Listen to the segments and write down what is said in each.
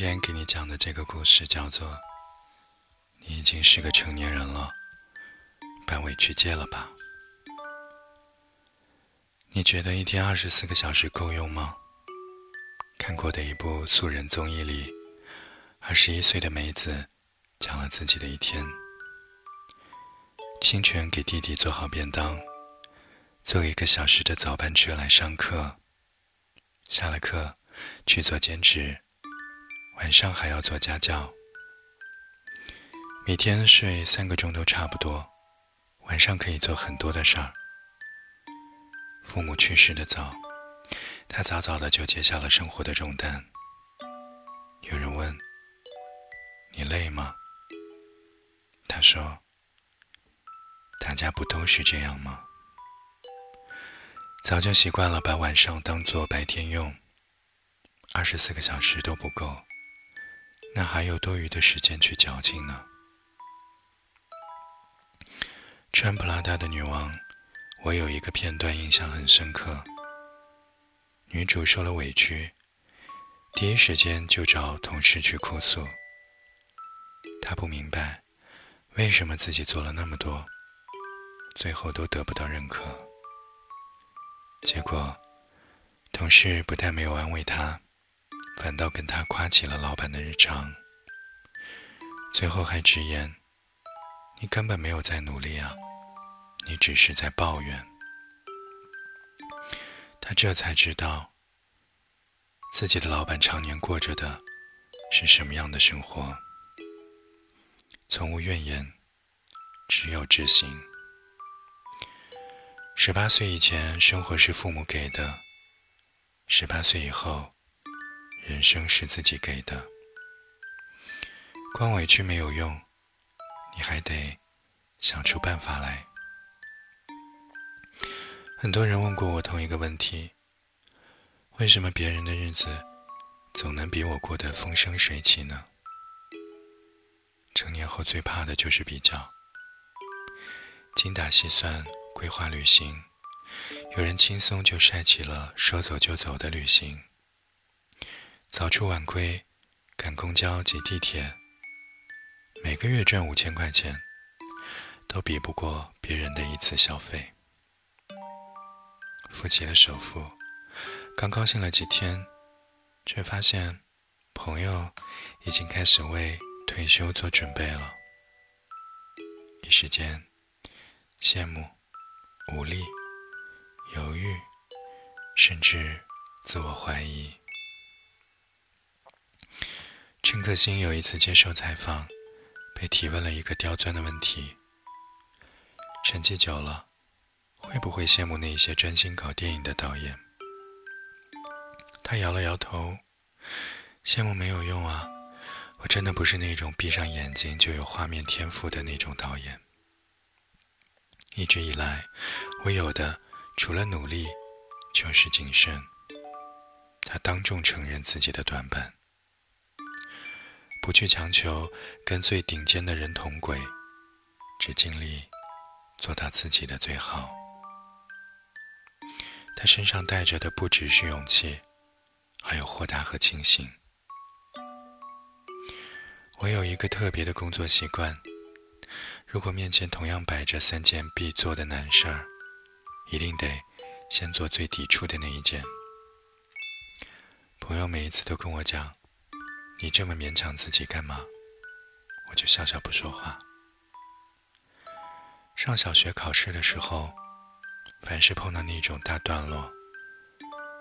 今天给你讲的这个故事叫做《你已经是个成年人了，把委屈戒了吧》。你觉得一天二十四个小时够用吗？看过的一部素人综艺里，二十一岁的梅子讲了自己的一天：清晨给弟弟做好便当，坐一个小时的早班车来上课，下了课去做兼职。晚上还要做家教，每天睡三个钟都差不多，晚上可以做很多的事儿。父母去世的早，他早早的就接下了生活的重担。有人问：“你累吗？”他说：“大家不都是这样吗？早就习惯了把晚上当做白天用，二十四个小时都不够。”那还有多余的时间去矫情呢？穿普拉达的女王，我有一个片段印象很深刻。女主受了委屈，第一时间就找同事去哭诉。她不明白，为什么自己做了那么多，最后都得不到认可。结果，同事不但没有安慰她。反倒跟他夸起了老板的日常，最后还直言：“你根本没有在努力啊，你只是在抱怨。”他这才知道，自己的老板常年过着的是什么样的生活，从无怨言，只有执行。十八岁以前，生活是父母给的；十八岁以后，人生是自己给的，光委屈没有用，你还得想出办法来。很多人问过我同一个问题：为什么别人的日子总能比我过得风生水起呢？成年后最怕的就是比较，精打细算规划旅行，有人轻松就晒起了说走就走的旅行。早出晚归，赶公交挤地铁，每个月赚五千块钱，都比不过别人的一次消费。付起了首付，刚高兴了几天，却发现朋友已经开始为退休做准备了。一时间，羡慕、无力、犹豫，甚至自我怀疑。陈可辛有一次接受采访，被提问了一个刁钻的问题：沉寂久了，会不会羡慕那些专心搞电影的导演？他摇了摇头，羡慕没有用啊！我真的不是那种闭上眼睛就有画面天赋的那种导演。一直以来，我有的除了努力，就是谨慎。他当众承认自己的短板。不去强求跟最顶尖的人同轨，只尽力做到自己的最好。他身上带着的不只是勇气，还有豁达和清醒。我有一个特别的工作习惯：如果面前同样摆着三件必做的难事儿，一定得先做最抵触的那一件。朋友每一次都跟我讲。你这么勉强自己干嘛？我就笑笑不说话。上小学考试的时候，凡是碰到那种大段落，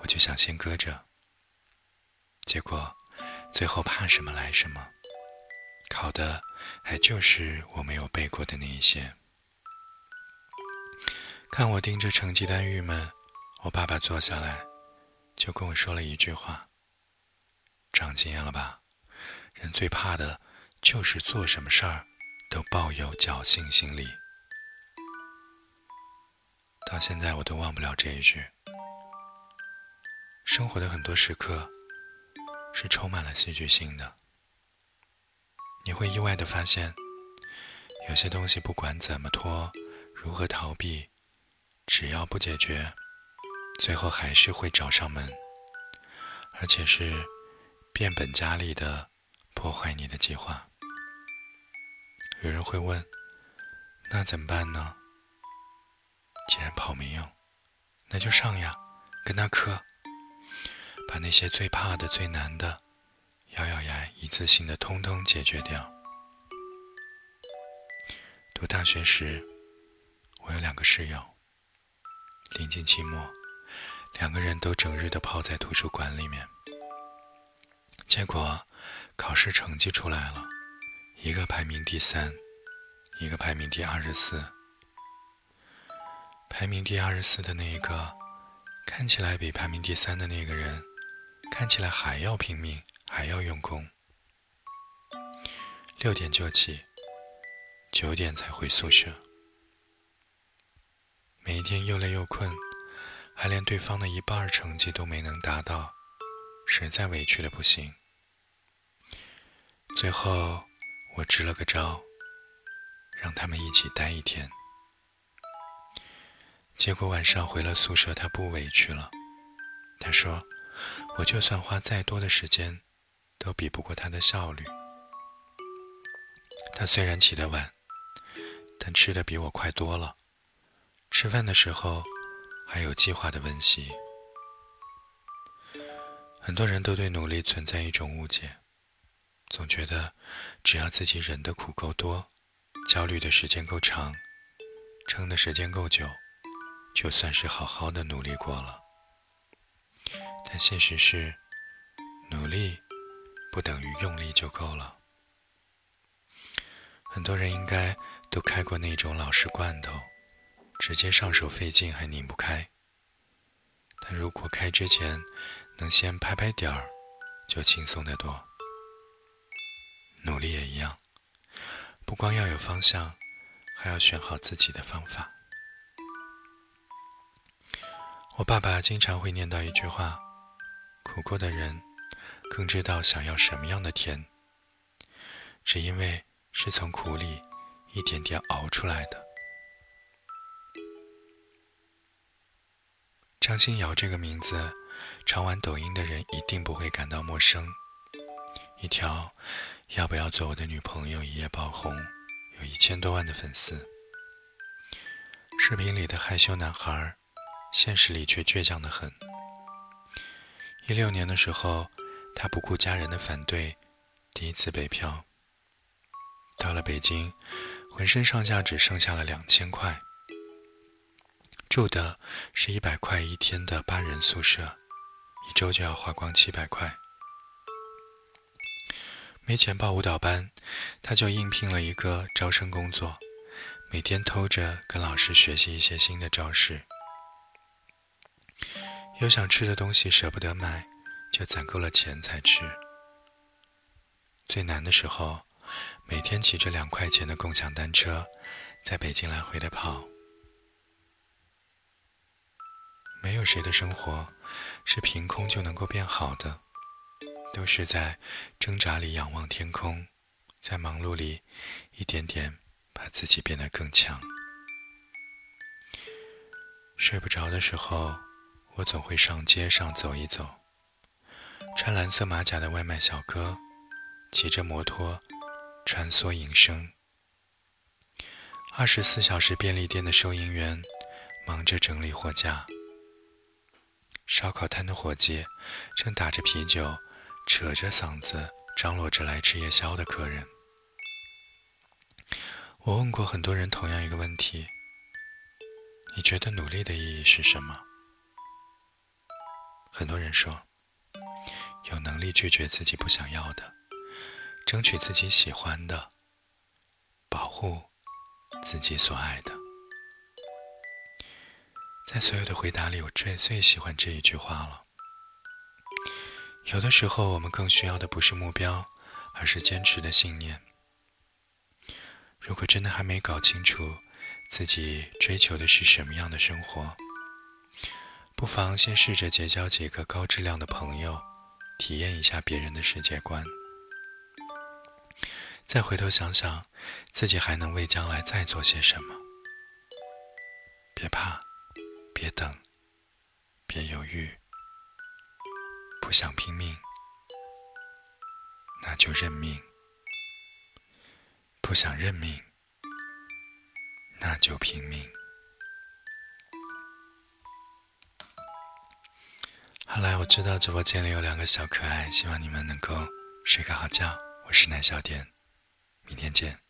我就想先搁着。结果最后怕什么来什么，考的还就是我没有背过的那一些。看我盯着成绩单郁闷，我爸爸坐下来就跟我说了一句话：“长经验了吧？”人最怕的，就是做什么事儿都抱有侥幸心理。到现在我都忘不了这一句。生活的很多时刻，是充满了戏剧性的。你会意外的发现，有些东西不管怎么拖，如何逃避，只要不解决，最后还是会找上门，而且是。变本加厉的破坏你的计划。有人会问：“那怎么办呢？”既然跑没用，那就上呀，跟他磕，把那些最怕的、最难的，咬咬牙一次性的通通解决掉。读大学时，我有两个室友。临近期末，两个人都整日的泡在图书馆里面。结果，考试成绩出来了，一个排名第三，一个排名第二十四。排名第二十四的那一个，看起来比排名第三的那个人，看起来还要拼命，还要用功。六点就起，九点才回宿舍。每一天又累又困，还连对方的一半成绩都没能达到，实在委屈的不行。最后，我支了个招，让他们一起待一天。结果晚上回了宿舍，他不委屈了。他说：“我就算花再多的时间，都比不过他的效率。他虽然起得晚，但吃的比我快多了。吃饭的时候，还有计划的温习。”很多人都对努力存在一种误解，总觉得只要自己忍的苦够多，焦虑的时间够长，撑的时间够久。就算是好好的努力过了，但现实是，努力不等于用力就够了。很多人应该都开过那种老式罐头，直接上手费劲还拧不开。但如果开之前能先拍拍点儿，就轻松得多。努力也一样，不光要有方向，还要选好自己的方法。我爸爸经常会念叨一句话：“苦过的人，更知道想要什么样的甜。”只因为是从苦里一点点熬出来的。张欣瑶这个名字，常玩抖音的人一定不会感到陌生。一条“要不要做我的女朋友”一夜爆红，有一千多万的粉丝。视频里的害羞男孩。现实里却倔强的很。一六年的时候，他不顾家人的反对，第一次北漂。到了北京，浑身上下只剩下了两千块，住的是一百块一天的八人宿舍，一周就要花光七百块。没钱报舞蹈班，他就应聘了一个招生工作，每天偷着跟老师学习一些新的招式。有想吃的东西舍不得买，就攒够了钱才吃。最难的时候，每天骑着两块钱的共享单车，在北京来回的跑。没有谁的生活是凭空就能够变好的，都是在挣扎里仰望天空，在忙碌里一点点把自己变得更强。睡不着的时候。我总会上街上走一走，穿蓝色马甲的外卖小哥，骑着摩托穿梭营生；二十四小时便利店的收银员忙着整理货架；烧烤摊的伙计正打着啤酒，扯着嗓子张罗着来吃夜宵的客人。我问过很多人同样一个问题：你觉得努力的意义是什么？很多人说，有能力拒绝自己不想要的，争取自己喜欢的，保护自己所爱的。在所有的回答里，我最最喜欢这一句话了。有的时候，我们更需要的不是目标，而是坚持的信念。如果真的还没搞清楚自己追求的是什么样的生活，不妨先试着结交几个高质量的朋友，体验一下别人的世界观，再回头想想自己还能为将来再做些什么。别怕，别等，别犹豫，想拼命那就认命；不想认命，那就拼命。好了，我知道直播间里有两个小可爱，希望你们能够睡个好觉。我是南小点，明天见。